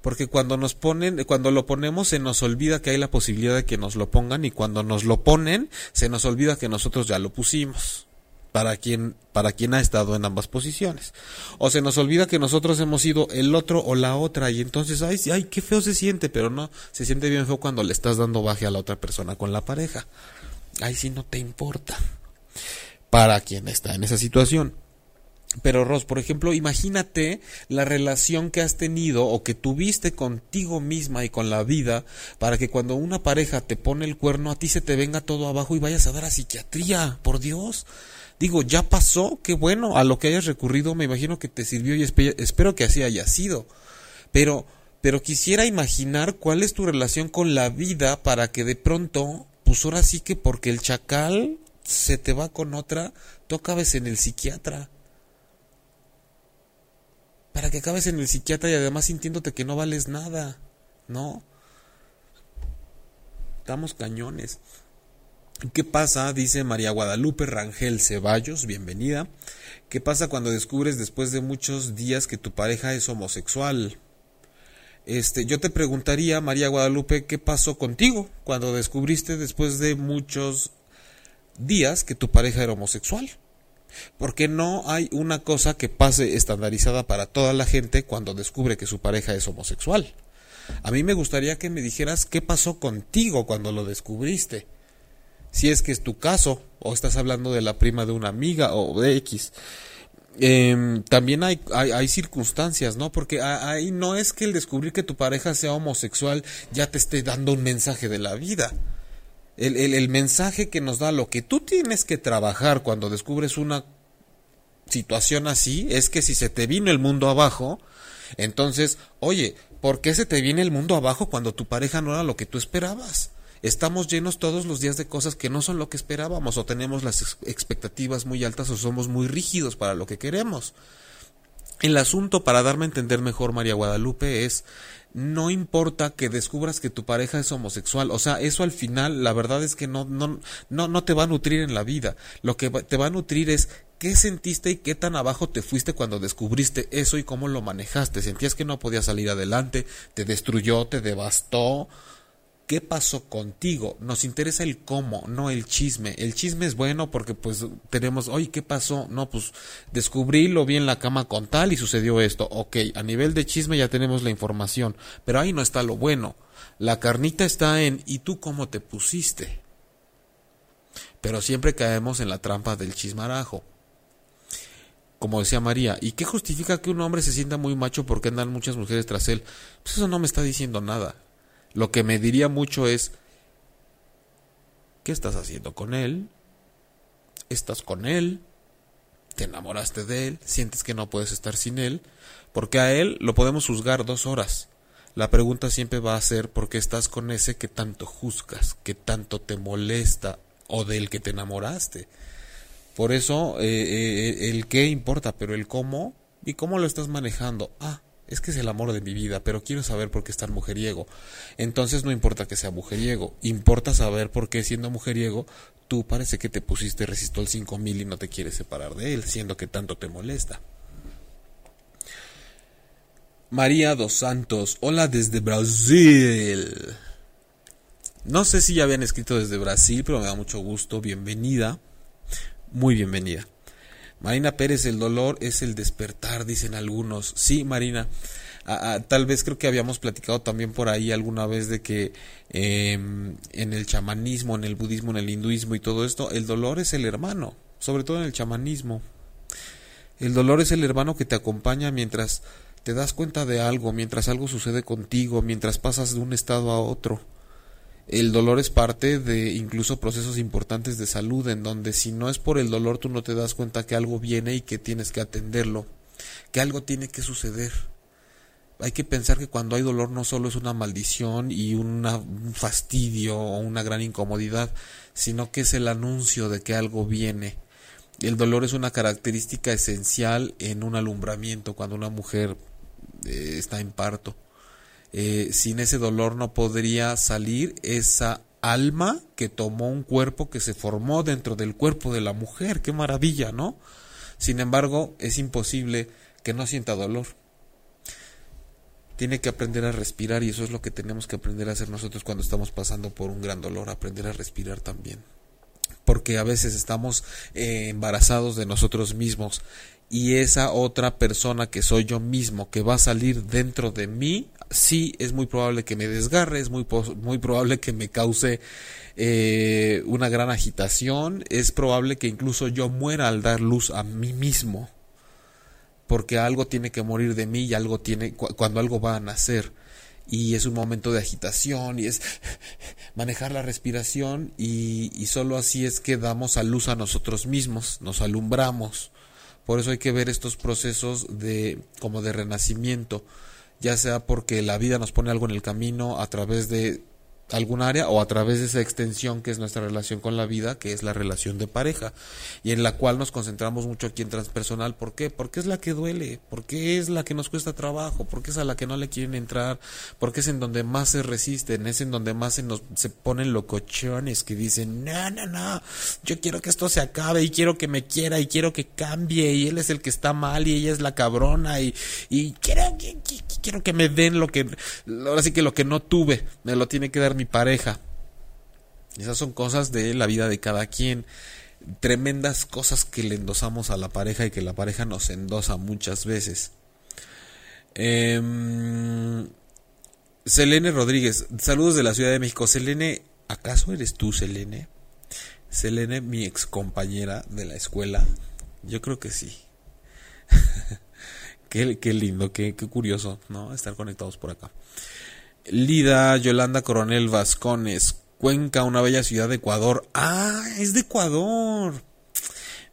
Porque cuando nos ponen, cuando lo ponemos se nos olvida que hay la posibilidad de que nos lo pongan y cuando nos lo ponen se nos olvida que nosotros ya lo pusimos para quien, para quien ha estado en ambas posiciones. O se nos olvida que nosotros hemos sido el otro o la otra y entonces, ay, ay, qué feo se siente, pero no, se siente bien feo cuando le estás dando baje a la otra persona con la pareja. Ay, si no te importa. Para quien está en esa situación. Pero Ross, por ejemplo, imagínate la relación que has tenido o que tuviste contigo misma y con la vida para que cuando una pareja te pone el cuerno a ti se te venga todo abajo y vayas a dar a psiquiatría, por Dios. Digo, ya pasó, qué bueno, a lo que hayas recurrido me imagino que te sirvió y espero que así haya sido. Pero, pero quisiera imaginar cuál es tu relación con la vida para que de pronto, pues ahora sí que porque el chacal se te va con otra, tú acabes en el psiquiatra. Para que acabes en el psiquiatra y además sintiéndote que no vales nada, ¿no? Estamos cañones. ¿Qué pasa? Dice María Guadalupe Rangel Ceballos, bienvenida. ¿Qué pasa cuando descubres después de muchos días que tu pareja es homosexual? Este, yo te preguntaría, María Guadalupe, ¿qué pasó contigo cuando descubriste después de muchos días que tu pareja era homosexual? Porque no hay una cosa que pase estandarizada para toda la gente cuando descubre que su pareja es homosexual. A mí me gustaría que me dijeras qué pasó contigo cuando lo descubriste si es que es tu caso, o estás hablando de la prima de una amiga o de X. Em, también hay, hay, circunstancias, ¿no? Porque ahí no es que el descubrir que tu pareja sea homosexual ya te esté dando un mensaje de la vida. El, el, el mensaje que nos da lo que tú tienes que trabajar cuando descubres una situación así es que si se te vino el mundo abajo, entonces, oye, ¿por qué se te viene el mundo abajo cuando tu pareja no era lo que tú esperabas? Estamos llenos todos los días de cosas que no son lo que esperábamos o tenemos las expectativas muy altas o somos muy rígidos para lo que queremos. El asunto para darme a entender mejor, María Guadalupe, es no importa que descubras que tu pareja es homosexual, o sea, eso al final la verdad es que no, no, no, no te va a nutrir en la vida. Lo que te va a nutrir es qué sentiste y qué tan abajo te fuiste cuando descubriste eso y cómo lo manejaste. Sentías que no podías salir adelante, te destruyó, te devastó, qué pasó contigo. Nos interesa el cómo, no el chisme. El chisme es bueno porque pues tenemos, oye, ¿qué pasó? No, pues descubrí, lo vi en la cama con tal y sucedió esto. Ok, a nivel de chisme ya tenemos la información, pero ahí no está lo bueno. La carnita está en, ¿y tú cómo te pusiste? Pero siempre caemos en la trampa del chismarajo. Como decía María, ¿y qué justifica que un hombre se sienta muy macho porque andan muchas mujeres tras él? Pues eso no me está diciendo nada lo que me diría mucho es, ¿qué estás haciendo con él? ¿Estás con él? ¿Te enamoraste de él? ¿Sientes que no puedes estar sin él? Porque a él lo podemos juzgar dos horas. La pregunta siempre va a ser ¿por qué estás con ese que tanto juzgas, que tanto te molesta o del que te enamoraste? Por eso eh, eh, el qué importa, pero el cómo y cómo lo estás manejando. Ah, es que es el amor de mi vida, pero quiero saber por qué es tan mujeriego. Entonces no importa que sea mujeriego, importa saber por qué siendo mujeriego tú parece que te pusiste resistol 5000 y no te quieres separar de él, siendo que tanto te molesta. María dos Santos, hola desde Brasil. No sé si ya habían escrito desde Brasil, pero me da mucho gusto. Bienvenida. Muy bienvenida. Marina Pérez, el dolor es el despertar, dicen algunos. Sí, Marina. tal vez creo que habíamos platicado también por ahí alguna vez de que em, en el chamanismo, en el budismo, en el hinduismo y todo esto, el dolor es el hermano, sobre todo en el chamanismo. El dolor es el hermano que te acompaña mientras te das cuenta de algo, mientras algo sucede contigo, mientras pasas de un estado a otro. El dolor es parte de incluso procesos importantes de salud, en donde si no es por el dolor tú no te das cuenta que algo viene y que tienes que atenderlo, que algo tiene que suceder. Hay que pensar que cuando hay dolor no solo es una maldición y un fastidio o una gran incomodidad, sino que es el anuncio de que algo viene. El dolor es una característica esencial en un alumbramiento cuando una mujer eh, está en parto. Eh, sin ese dolor no podría salir esa alma que tomó un cuerpo que se formó dentro del cuerpo de la mujer. Qué maravilla, ¿no? Sin embargo, es imposible que no sienta dolor. Tiene que aprender a respirar y eso es lo que tenemos que aprender a hacer nosotros cuando estamos pasando por un gran dolor, aprender a respirar también. Porque a veces estamos eh, embarazados de nosotros mismos y esa otra persona que soy yo mismo que va a salir dentro de mí, sí es muy probable que me desgarre, es muy, muy probable que me cause eh, una gran agitación, es probable que incluso yo muera al dar luz a mí mismo, porque algo tiene que morir de mí y algo tiene, cuando algo va a nacer. Y es un momento de agitación y es manejar la respiración y, y, solo así es que damos a luz a nosotros mismos, nos alumbramos. Por eso hay que ver estos procesos de como de renacimiento, ya sea porque la vida nos pone algo en el camino a través de algún área o a través de esa extensión que es nuestra relación con la vida, que es la relación de pareja, y en la cual nos concentramos mucho aquí en transpersonal. ¿Por qué? Porque es la que duele, porque es la que nos cuesta trabajo, porque es a la que no le quieren entrar, porque es en donde más se resisten, es en donde más se nos se ponen locochones que dicen, no, no, no, yo quiero que esto se acabe y quiero que me quiera y quiero que cambie y él es el que está mal y ella es la cabrona y, y quiero, quiero que me den lo que, ahora sí que lo que no tuve, me lo tiene que dar mi pareja. Esas son cosas de la vida de cada quien. Tremendas cosas que le endosamos a la pareja y que la pareja nos endosa muchas veces. Em, Selene Rodríguez, saludos de la Ciudad de México. Selene, ¿acaso eres tú, Selene? Selene, mi ex compañera de la escuela. Yo creo que sí. qué, qué, lindo, qué, qué curioso, ¿no? Estar conectados por acá. Lida Yolanda Coronel Vascones, Cuenca, una bella ciudad de Ecuador. Ah, es de Ecuador.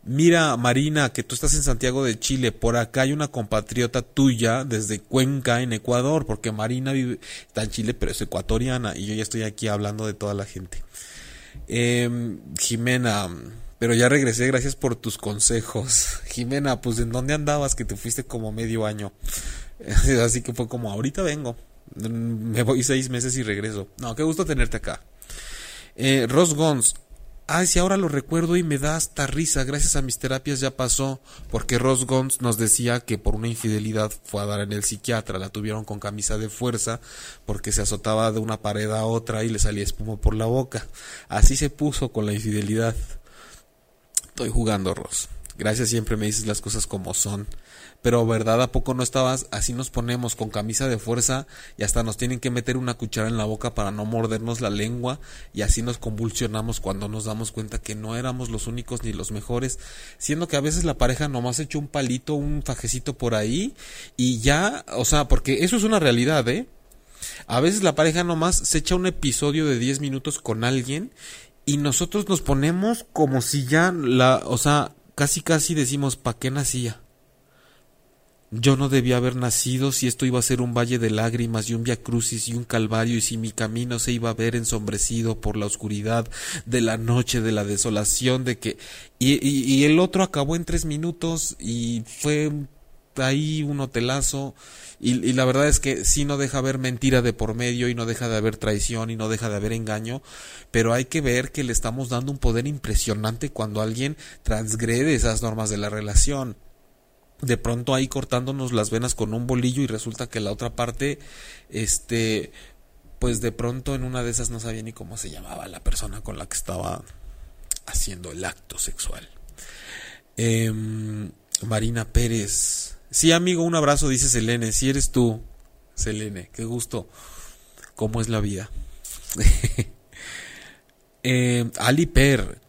Mira, Marina, que tú estás en Santiago de Chile. Por acá hay una compatriota tuya desde Cuenca, en Ecuador, porque Marina vive, está en Chile, pero es ecuatoriana. Y yo ya estoy aquí hablando de toda la gente. Eh, Jimena, pero ya regresé, gracias por tus consejos. Jimena, pues ¿en dónde andabas? Que te fuiste como medio año. Así que fue como, ahorita vengo. Me voy seis meses y regreso. No, qué gusto tenerte acá. Eh, Ross Gons. Ay, si ahora lo recuerdo y me da hasta risa. Gracias a mis terapias ya pasó. Porque Ross Gons nos decía que por una infidelidad fue a dar en el psiquiatra. La tuvieron con camisa de fuerza porque se azotaba de una pared a otra y le salía espuma por la boca. Así se puso con la infidelidad. Estoy jugando, Ross. Gracias, siempre me dices las cosas como son pero verdad a poco no estabas así nos ponemos con camisa de fuerza y hasta nos tienen que meter una cuchara en la boca para no mordernos la lengua y así nos convulsionamos cuando nos damos cuenta que no éramos los únicos ni los mejores, siendo que a veces la pareja nomás echó un palito, un fajecito por ahí y ya, o sea, porque eso es una realidad, ¿eh? A veces la pareja nomás se echa un episodio de 10 minutos con alguien y nosotros nos ponemos como si ya la, o sea, casi casi decimos, ¿pa' qué nacía? Yo no debía haber nacido si esto iba a ser un valle de lágrimas y un via crucis y un calvario y si mi camino se iba a ver ensombrecido por la oscuridad de la noche, de la desolación, de que... Y, y, el otro acabó en tres minutos y fue ahí un hotelazo y, la verdad es que sí no deja haber mentira de por medio y no deja de haber traición y no deja de haber engaño, pero hay que ver que le estamos dando un poder impresionante cuando alguien transgrede esas normas de la relación de pronto ahí cortándonos las venas con un bolillo y resulta que la otra parte, este, pues de pronto en una de esas no sabía ni cómo se llamaba la persona con la que estaba haciendo el acto sexual. Em, Marina Pérez. Sí, amigo, un abrazo, dice Selene. Si eres tú, Selene, qué gusto. ¿Cómo es la vida? eh, Ali Per,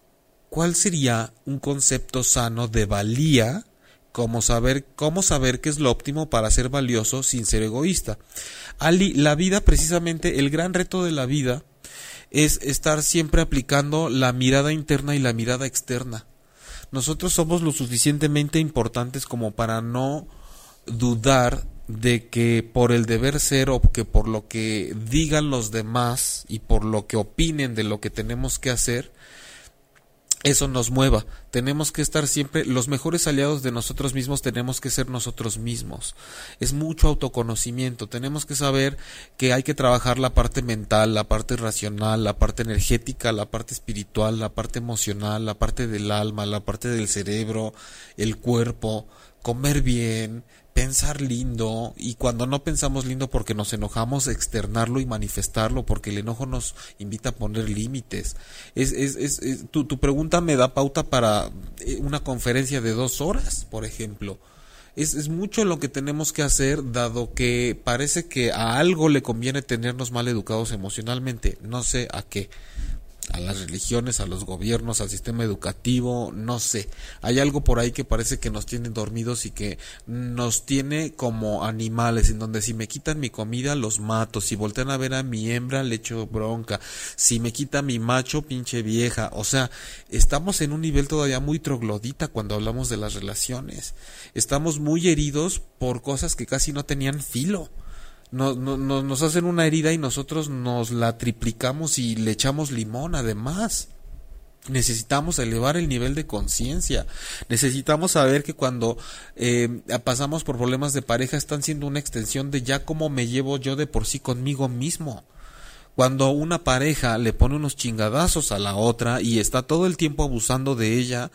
¿cuál sería un concepto sano de valía como saber cómo saber qué es lo óptimo para ser valioso sin ser egoísta. Ali, la vida precisamente el gran reto de la vida es estar siempre aplicando la mirada interna y la mirada externa. Nosotros somos lo suficientemente importantes como para no dudar de que por el deber ser o que por lo que digan los demás y por lo que opinen de lo que tenemos que hacer, eso nos mueva. Tenemos que estar siempre, los mejores aliados de nosotros mismos tenemos que ser nosotros mismos. Es mucho autoconocimiento. Tenemos que saber que hay que trabajar la parte mental, la parte racional, la parte energética, la parte espiritual, la parte emocional, la parte del alma, la parte del cerebro, el cuerpo, comer bien, pensar lindo y cuando no pensamos lindo porque nos enojamos, externarlo y manifestarlo porque el enojo nos invita a poner límites. Es, es, es, tu, tu pregunta me da pauta para eh, una conferencia de dos horas, por ejemplo. Es, es, mucho lo que tenemos que hacer, dado que parece que a algo le conviene tenernos mal educados emocionalmente, no sé a qué a las religiones, a los gobiernos, al sistema educativo, no sé. Hay algo por ahí que parece que nos tiene dormidos y que nos tiene como animales, en donde si me quitan mi comida los mato, si voltean a ver a mi hembra le echo bronca, si me quita mi macho pinche vieja, o sea, estamos en un nivel todavía muy troglodita cuando hablamos de las relaciones. Estamos muy heridos por cosas que casi no tenían filo nos, nos hacen una herida y nosotros nos la triplicamos y le echamos limón además. Necesitamos elevar el nivel de conciencia. Necesitamos saber que cuando eh, pasamos por problemas de pareja están siendo una extensión de ya cómo me llevo yo de por sí conmigo mismo. Cuando una pareja le pone unos chingadazos a la otra y está todo el tiempo abusando de ella,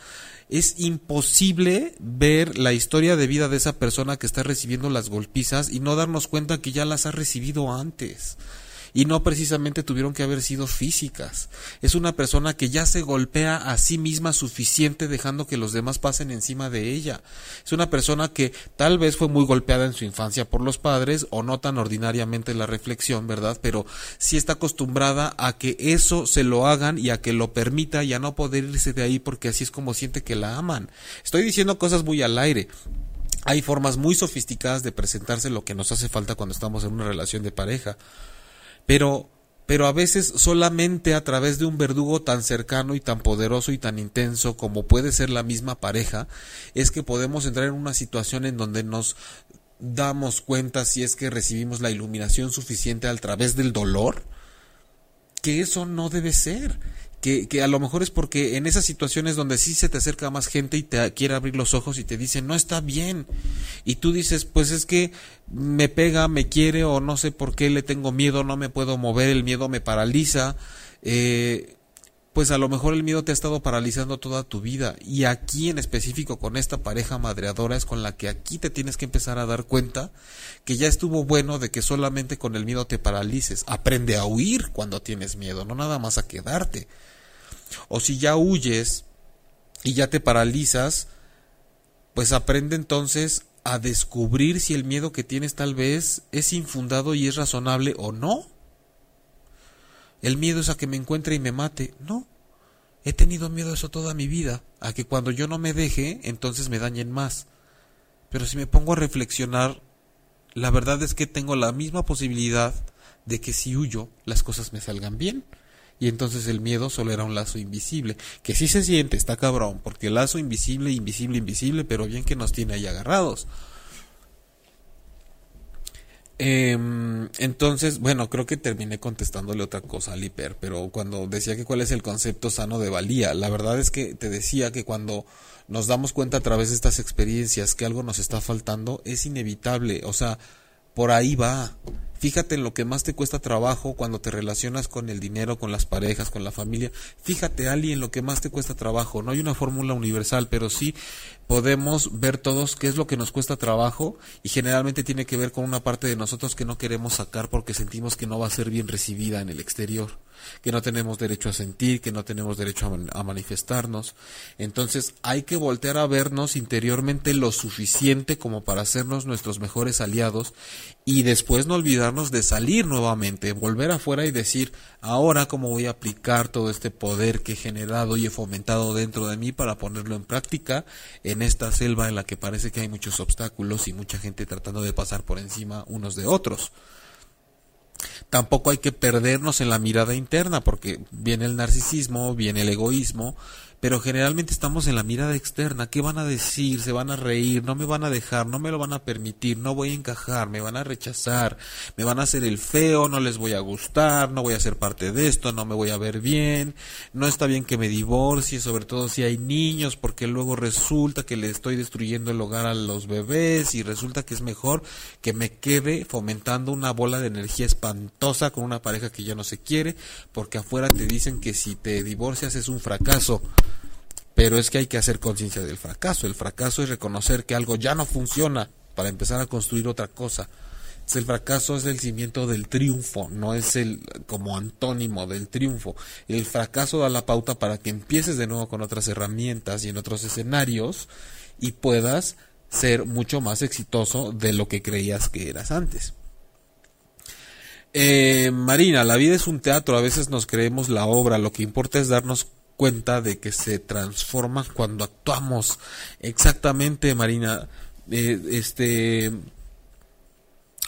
es imposible ver la historia de vida de esa persona que está recibiendo las golpizas y no darnos cuenta que ya las ha recibido antes y no precisamente tuvieron que haber sido físicas. Es una persona que ya se golpea a sí misma suficiente dejando que los demás pasen encima de ella. Es una persona que tal vez fue muy golpeada en su infancia por los padres o no tan ordinariamente la reflexión, ¿verdad? Pero sí está acostumbrada a que eso se lo hagan y a que lo permita y a no poder irse de ahí porque así es como siente que la aman. Estoy diciendo cosas muy al aire hay formas muy sofisticadas de presentarse lo que nos hace falta cuando estamos en una relación de pareja pero pero a veces solamente a través de un verdugo tan cercano y tan poderoso y tan intenso como puede ser la misma pareja, es que podemos entrar en una situación en donde nos damos cuenta si es que recibimos la iluminación suficiente a través del dolor, que eso no debe ser que, a lo mejor es porque en esas situaciones donde sí se te acerca más gente y te quiere abrir los ojos y te dice no está bien y tú dices pues es que me pega, me quiere o no sé por qué le tengo miedo, no me puedo mover, el miedo me paraliza, eh, pues a lo mejor el miedo te ha estado paralizando toda tu vida y aquí en específico con esta pareja madreadora es con la que aquí te tienes que empezar a dar cuenta que ya estuvo bueno de que solamente con el miedo te paralices, aprende a huir cuando tienes miedo, no nada más a quedarte. O si ya huyes y ya te paralizas, pues aprende entonces a descubrir si el miedo que tienes tal vez es infundado y es razonable o no. El miedo es a que me encuentre y me mate. No. He tenido miedo a eso toda mi vida, a que cuando yo no me deje, entonces me dañen más. Pero si me pongo a reflexionar, la verdad es que tengo la misma posibilidad de que si huyo, las cosas me salgan bien y entonces el miedo solo era un lazo invisible, que sí se siente, está cabrón, porque el lazo invisible, invisible, invisible, pero bien que nos tiene ahí agarrados. Em, entonces, bueno, creo que terminé contestándole otra cosa al hiper, pero cuando decía que cuál es el concepto sano de valía, la verdad es que te decía que cuando nos damos cuenta a través de estas experiencias que algo nos está faltando, es inevitable, o sea, por ahí va. Fíjate en lo que más te cuesta trabajo cuando te relacionas con el dinero, con las parejas, con la familia. Fíjate, Ali, en lo que más te cuesta trabajo. No hay una fórmula universal, pero sí podemos ver todos qué es lo que nos cuesta trabajo y generalmente tiene que ver con una parte de nosotros que no queremos sacar porque sentimos que no va a ser bien recibida en el exterior que no tenemos derecho a sentir, que no tenemos derecho a, manifestarnos. Entonces hay que voltear a vernos interiormente lo suficiente como para hacernos nuestros mejores aliados y después no olvidarnos de salir nuevamente, volver afuera y decir, ahora cómo voy a aplicar todo este poder que he generado y he fomentado dentro de mí para ponerlo en práctica en esta selva en la que parece que hay muchos obstáculos y mucha gente tratando de pasar por encima unos de otros. Tampoco hay que perdernos en la mirada interna porque viene el narcisismo, viene el egoísmo, pero generalmente estamos en la mirada externa. ¿Qué van a decir? ¿Se van a reír? ¿No me van a dejar? ¿No me lo van a permitir? ¿No voy a encajar? ¿Me van a rechazar? ¿Me van a hacer el feo? ¿No les voy a gustar? ¿No voy a ser parte de esto? ¿No me voy a ver bien? ¿No está bien que me divorcie? Sobre todo si hay niños, porque luego resulta que le estoy destruyendo el hogar a los bebés y resulta que es mejor que me quede fomentando una bola de energía espantosa con una pareja que ya no se quiere, porque afuera te dicen que si te divorcias es un fracaso. Pero es que hay que hacer conciencia del fracaso. El fracaso es reconocer que algo ya no funciona para empezar a construir otra cosa. El fracaso es el cimiento del triunfo, no es el como antónimo del triunfo. El fracaso da la pauta para que empieces de nuevo con otras herramientas y en otros escenarios y puedas ser mucho más exitoso de lo que creías que eras antes. Eh, Marina, la vida es un teatro, a veces nos creemos la obra, lo que importa es darnos cuenta de que se transforma cuando actuamos. Exactamente, Marina. Eh, este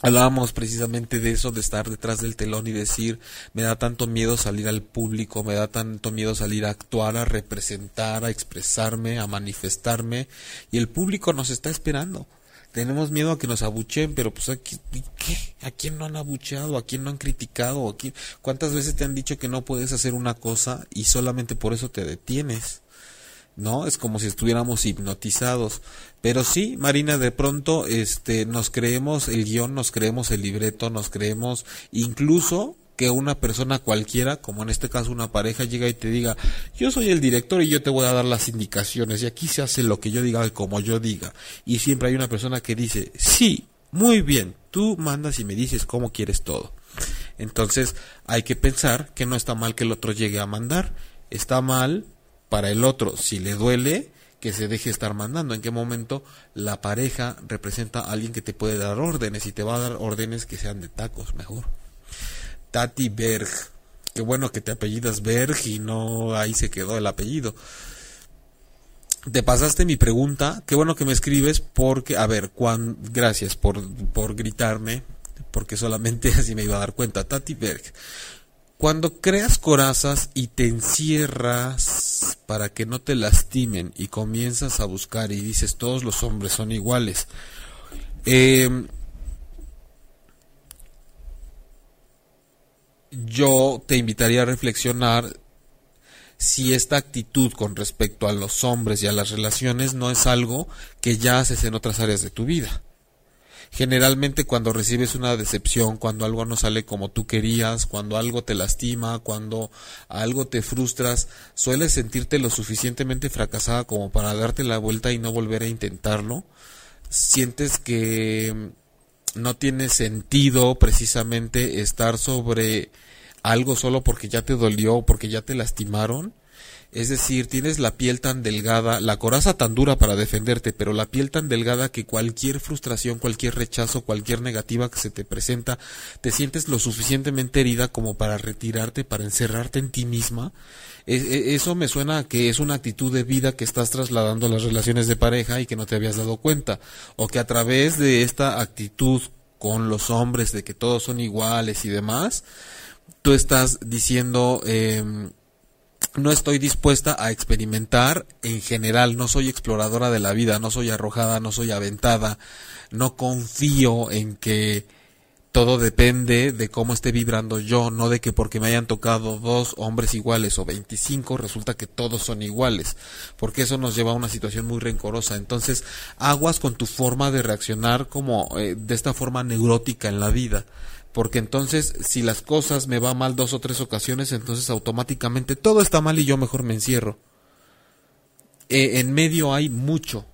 hablábamos precisamente de eso, de estar detrás del telón y decir, me da tanto miedo salir al público, me da tanto miedo salir a actuar, a representar, a expresarme, a manifestarme, y el público nos está esperando tenemos miedo a que nos abucheen, pero pues. ¿A quién no han abucheado? ¿A quién no han criticado? ¿A ¿Cuántas veces te han dicho que no puedes hacer una cosa y solamente por eso te detienes? ¿No? Es como si estuviéramos hipnotizados. Pero sí, Marina, de pronto este, nos creemos el guion, nos creemos el libreto, nos creemos incluso que una persona cualquiera, como en este caso una pareja, llega y te diga, yo soy el director y yo te voy a dar las indicaciones y aquí se hace lo que yo diga y como yo diga. Y siempre hay una persona que dice, sí, muy bien, tú mandas y me dices cómo quieres todo. Entonces hay que pensar que no está mal que el otro llegue a mandar, está mal para el otro, si le duele, que se deje estar mandando. En qué momento la pareja representa a alguien que te puede dar órdenes y te va a dar órdenes que sean de tacos, mejor. Tati Berg. Qué bueno que te apellidas Berg y no ahí se quedó el apellido. Te pasaste mi pregunta. Qué bueno que me escribes porque, a ver, gracias por, por gritarme, porque solamente así me iba a dar cuenta. Tati Berg. Cuando creas corazas y te encierras para que no te lastimen y comienzas a buscar y dices todos los hombres son iguales, eh, yo te invitaría a reflexionar si esta actitud con respecto a los hombres y a las relaciones no es algo que ya haces en otras áreas de tu vida. Generalmente cuando recibes una decepción, cuando algo no sale como tú querías, cuando algo te lastima, cuando algo te frustras, sueles sentirte lo suficientemente fracasada como para darte la vuelta y no volver a intentarlo. Sientes que no tiene sentido precisamente estar sobre algo solo porque ya te dolió porque ya te lastimaron. Es decir, tienes la piel tan delgada, la coraza tan dura para defenderte, pero la piel tan delgada que cualquier frustración, cualquier rechazo, cualquier negativa que se te presenta, te sientes lo suficientemente herida como para retirarte, para encerrarte en ti misma. E, eso me suena a que es una actitud de vida que estás trasladando a las relaciones de pareja y que no te habías dado cuenta. O que a través de esta actitud con los hombres de que todos son iguales y demás, tú estás diciendo, em, no estoy dispuesta a experimentar. En general, no soy exploradora de la vida, no soy arrojada, no soy aventada, no confío en que todo depende de cómo esté vibrando yo, no de que porque me hayan tocado dos hombres iguales o 25 resulta que todos son iguales, porque eso nos lleva a una situación muy rencorosa. Entonces, aguas con tu forma de reaccionar como eh, de esta forma neurótica en la vida porque entonces si las cosas me van mal dos o tres ocasiones, entonces automáticamente todo está mal y yo mejor me encierro. Eh, en medio hay mucho,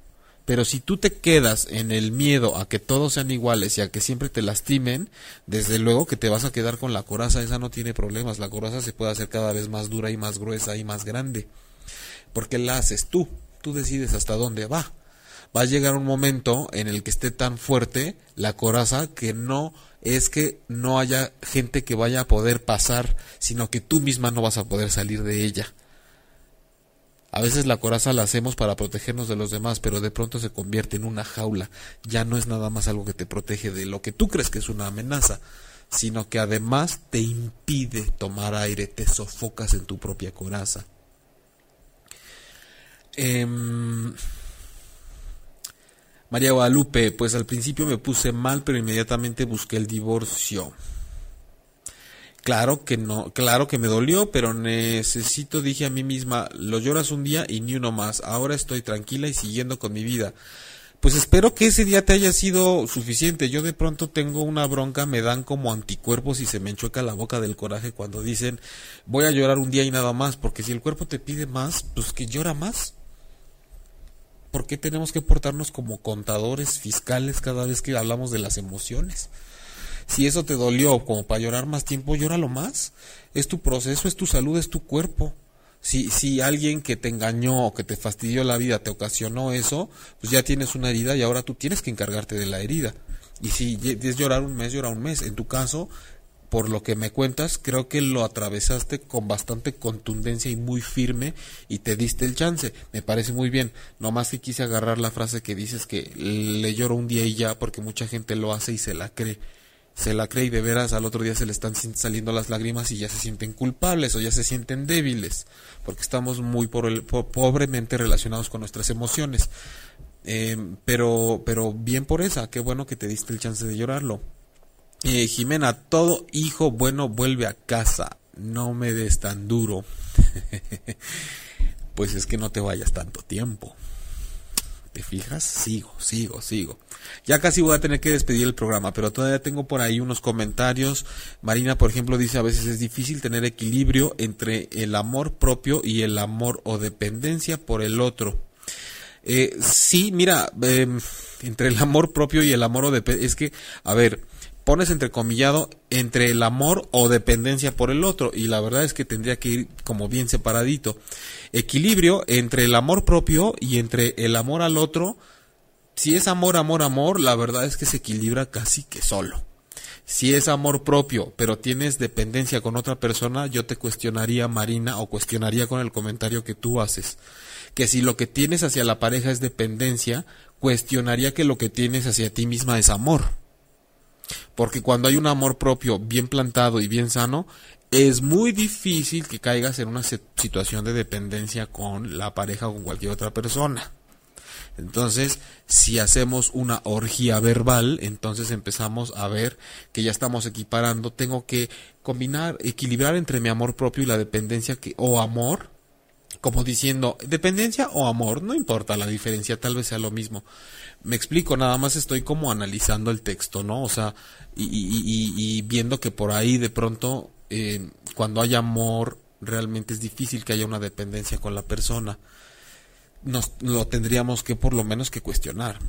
pero si tú te quedas en el miedo a que todos sean iguales y a que siempre te lastimen, desde luego que te vas a quedar con la coraza, esa no tiene problemas, la coraza se puede hacer cada vez más dura y más gruesa y más grande, porque la haces tú, tú decides hasta dónde va. va a llegar un momento en el que esté tan fuerte la coraza que no es que no haya gente que vaya a poder pasar, sino que tú misma no vas a poder salir de ella. A veces la coraza la hacemos para protegernos de los demás, pero de pronto se convierte en una jaula. Ya no es nada más algo que te protege de lo que tú crees que es una amenaza, sino que además te impide tomar aire, te sofocas en tu propia coraza. Em, María Guadalupe, pues al principio me puse mal, pero inmediatamente busqué el divorcio. Claro que no, claro que me dolió, pero necesito, dije a mí misma, lo lloras un día y ni uno más. Ahora estoy tranquila y siguiendo con mi vida. Pues espero que ese día te haya sido suficiente. Yo de pronto tengo una bronca, me dan como anticuerpos y se me enchueca la boca del coraje cuando dicen voy a llorar un día y nada más, porque si el cuerpo te pide más, pues que llora más. ¿Por qué tenemos que portarnos como contadores fiscales cada vez que hablamos de las emociones? Si eso te dolió como para llorar más tiempo, llóralo más. Es tu proceso, es tu salud, es tu cuerpo. Si, si alguien que te engañó o que te fastidió la vida te ocasionó eso, pues ya tienes una herida y ahora tú tienes que encargarte de la herida. Y si es llorar un mes, llora un mes. En tu caso, por lo que me cuentas, creo que lo atravesaste con bastante contundencia y muy firme y te diste el chance. Me parece muy bien. No más que quise agarrar la frase que dices que le lloro un día y ya, porque mucha gente lo hace y se la cree. Se la cree y de veras al otro día se le están saliendo las lágrimas y ya se sienten culpables o ya se sienten débiles, porque estamos muy pobremente relacionados con nuestras emociones. Eh, pero, pero bien por esa, qué bueno que te diste el chance de llorarlo. Eh, Jimena, todo hijo bueno vuelve a casa. No me des tan duro. pues es que no te vayas tanto tiempo. ¿Te fijas? Sigo, sigo, sigo. Ya casi voy a tener que despedir el programa, pero todavía tengo por ahí unos comentarios. Marina, por ejemplo, dice a veces es difícil tener equilibrio entre el amor propio y el amor o dependencia por el otro. Eh, sí, mira, em, entre el amor propio y el amor o dependencia, es que, a ver, pones entrecomillado entre el amor o dependencia por el otro y la verdad es que tendría que ir como bien separadito. Equilibrio entre el amor propio y entre el amor al otro. Si es amor, amor, amor, la verdad es que se equilibra casi que solo. Si es amor propio, pero tienes dependencia con otra persona, yo te cuestionaría, Marina, o cuestionaría con el comentario que tú haces. Que si lo que tienes hacia la pareja es dependencia, cuestionaría que lo que tienes hacia ti misma es amor porque cuando hay un amor propio bien plantado y bien sano, es muy difícil que caigas en una situación de dependencia con la pareja o con cualquier otra persona. Entonces, si hacemos una orgía verbal, entonces empezamos a ver que ya estamos equiparando. Tengo que combinar, equilibrar entre mi amor propio y la dependencia que, o amor, como diciendo, dependencia o amor, no importa la diferencia, tal vez sea lo mismo. Me explico, nada más estoy como analizando el texto, ¿no? O sea, y, viendo que por ahí de pronto, eh, cuando hay amor, realmente es difícil que haya una dependencia con la persona. Nos lo tendríamos que por lo menos que cuestionar.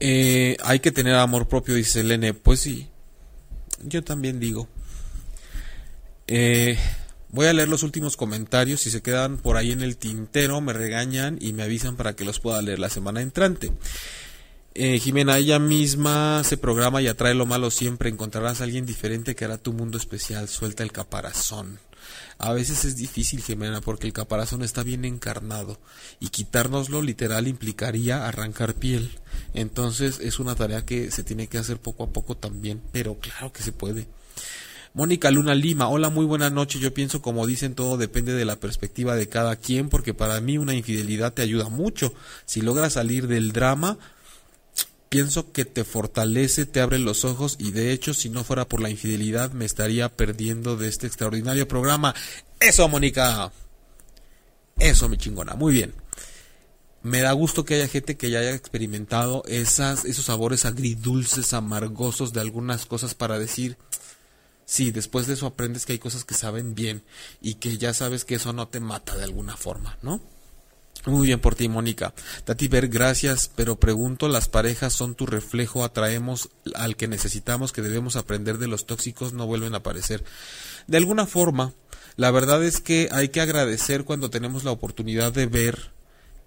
Eh, hay que tener amor propio, dice Lene. Pues sí, yo también digo. Eh, Voy a leer los últimos comentarios. Si se quedan por ahí en el tintero, me regañan y me avisan para que los pueda leer la semana entrante. Eh, Jimena, ella misma se programa y atrae lo malo siempre. Encontrarás a alguien diferente que hará tu mundo especial. Suelta el caparazón. A veces es difícil, Jimena, porque el caparazón está bien encarnado y quitárnoslo literal implicaría arrancar piel. Entonces es una tarea que se tiene que hacer poco a poco también, pero claro que se puede. Mónica Luna Lima, hola, muy buena noche. Yo pienso, como dicen, todo depende de la perspectiva de cada quien, porque para mí una infidelidad te ayuda mucho. Si logras salir del drama, pienso que te fortalece, te abre los ojos y de hecho, si no fuera por la infidelidad, me estaría perdiendo de este extraordinario programa. Eso, Mónica. Eso, mi chingona. Muy bien. Me da gusto que haya gente que ya haya experimentado esos sabores agridulces, amargosos de algunas cosas para decir, sí, después de eso aprendes que hay cosas que saben bien y que ya sabes que eso no te mata de alguna forma, ¿no? Muy bien por ti, Mónica. Tati Ver, gracias, pero pregunto, ¿las parejas son tu reflejo? ¿Atraemos al que necesitamos, que debemos aprender de los tóxicos? No vuelven a aparecer. De alguna forma, la verdad es que hay que agradecer cuando tenemos la oportunidad de ver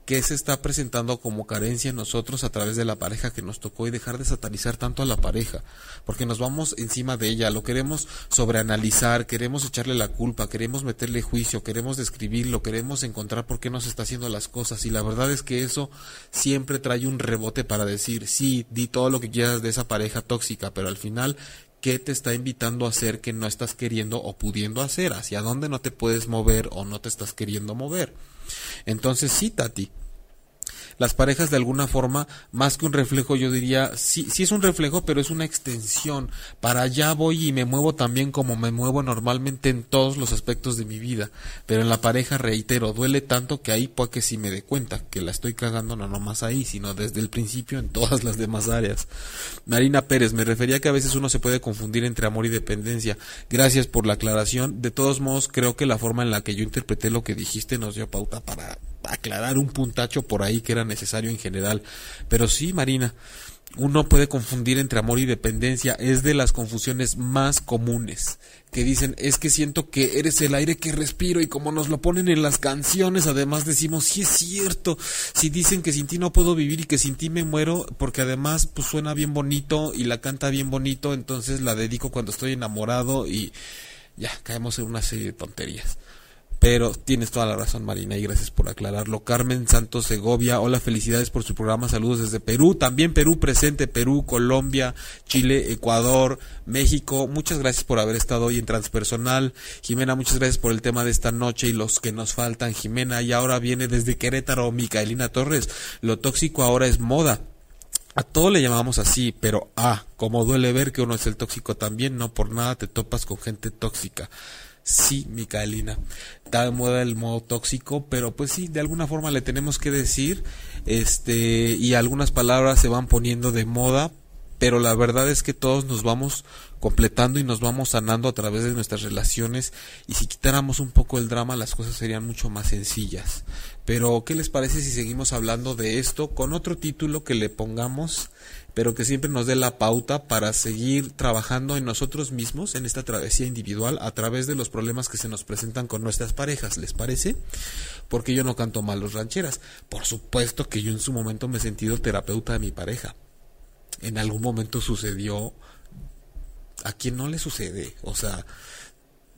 qué se está presentando como carencia en nosotros a través de la pareja que nos tocó y dejar de satanizar tanto a la pareja, porque nos vamos encima de ella, lo queremos sobreanalizar, queremos echarle la culpa, queremos meterle juicio, queremos describirlo, queremos encontrar por qué nos está haciendo las cosas y la verdad es que eso siempre trae un rebote para decir, sí, di todo lo que quieras de esa pareja tóxica, pero al final qué te está invitando a hacer que no estás queriendo o pudiendo hacer, hacia dónde no te puedes mover o no te estás queriendo mover. Entonces sí, Tati, las parejas de alguna forma, más que un reflejo, yo diría, sí, sí es un reflejo, pero es una extensión. Para allá voy y me muevo también como me muevo normalmente en todos los aspectos de mi vida. Pero en la pareja, reitero, duele tanto que ahí puede que si me dé cuenta que la estoy cagando no nomás ahí, sino desde el principio en todas las demás áreas. Marina Pérez, me refería que a veces uno se puede confundir entre amor y dependencia. Gracias por la aclaración. De todos modos, creo que la forma en la que yo interpreté lo que dijiste nos dio pauta para aclarar un puntacho por ahí que era necesario en general. Pero sí, Marina, uno puede confundir entre amor y dependencia. Es de las confusiones más comunes. Que dicen, es que siento que eres el aire que respiro y como nos lo ponen en las canciones, además decimos, sí es cierto. Si dicen que sin ti no puedo vivir y que sin ti me muero, porque además pues suena bien bonito y la canta bien bonito, entonces la dedico cuando estoy enamorado y ya caemos en una serie de tonterías. Pero tienes toda la razón, Marina, y gracias por aclararlo. Carmen Santos Segovia, hola, felicidades por su programa, saludos desde Perú, también Perú presente, Perú, Colombia, Chile, Ecuador, México. Muchas gracias por haber estado hoy en Transpersonal. Jimena, muchas gracias por el tema de esta noche y los que nos faltan. Jimena, y ahora viene desde Querétaro, Micaelina Torres. Lo tóxico ahora es moda. A todo le llamamos así, pero ah, como duele ver que uno es el tóxico también, no por nada te topas con gente tóxica. Sí, Micaelina. De moda el modo tóxico, pero pues sí, de alguna forma le tenemos que decir, este, y algunas palabras se van poniendo de moda, pero la verdad es que todos nos vamos completando y nos vamos sanando a través de nuestras relaciones y si quitáramos un poco el drama las cosas serían mucho más sencillas. Pero ¿qué les parece si seguimos hablando de esto con otro título que le pongamos pero que siempre nos dé la pauta para seguir trabajando en nosotros mismos, en esta travesía individual, a través de los problemas que se nos presentan con nuestras parejas, ¿les parece? Porque yo no canto mal los rancheras. Por supuesto que yo en su momento me he sentido terapeuta de mi pareja. En algún momento sucedió... ¿A quien no le sucede? O sea,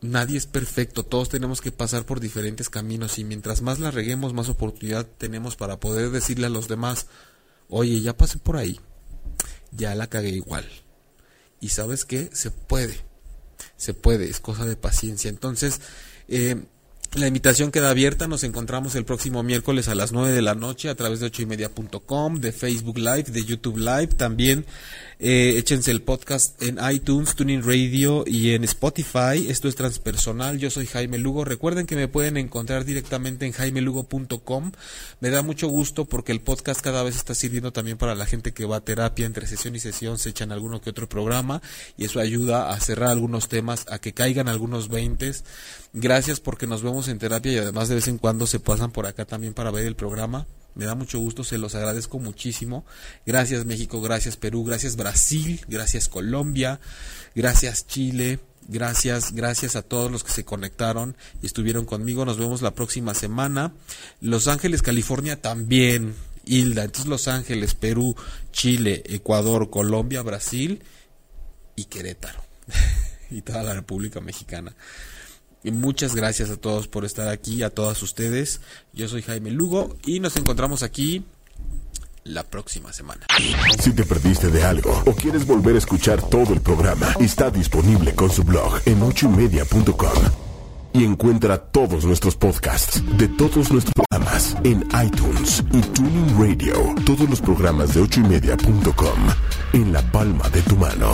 nadie es perfecto, todos tenemos que pasar por diferentes caminos y mientras más la reguemos, más oportunidad tenemos para poder decirle a los demás, oye, ya pasé por ahí, ya la cagué igual. Y sabes qué, se puede, se puede, es cosa de paciencia. Entonces, eh, la invitación queda abierta, nos encontramos el próximo miércoles a las 9 de la noche a través de ocho y de Facebook Live, de YouTube Live, también eh, échense el podcast en iTunes, Tuning Radio y en Spotify. Esto es transpersonal. Yo soy Jaime Lugo. Recuerden que me pueden encontrar directamente en jaimelugo.com. Me da mucho gusto porque el podcast cada vez está sirviendo también para la gente que va a terapia. Entre sesión y sesión se echan alguno que otro programa y eso ayuda a cerrar algunos temas, a que caigan algunos veintes. Gracias porque nos vemos en terapia y además de vez en cuando se pasan por acá también para ver el programa. Me da mucho gusto, se los agradezco muchísimo. Gracias México, gracias Perú, gracias Brasil, gracias Colombia, gracias Chile, gracias, gracias a todos los que se conectaron y estuvieron conmigo. Nos vemos la próxima semana. Los Ángeles, California también. Hilda, entonces Los Ángeles, Perú, Chile, Ecuador, Colombia, Brasil y Querétaro y toda la República Mexicana. Y muchas gracias a todos por estar aquí, a todas ustedes. Yo soy Jaime Lugo y nos encontramos aquí la próxima semana. Si te perdiste de algo o quieres volver a escuchar todo el programa, está disponible con su blog en ochoymedia.com. Y encuentra todos nuestros podcasts de todos nuestros programas en iTunes y Tuning Radio. Todos los programas de ochoymedia.com en la palma de tu mano.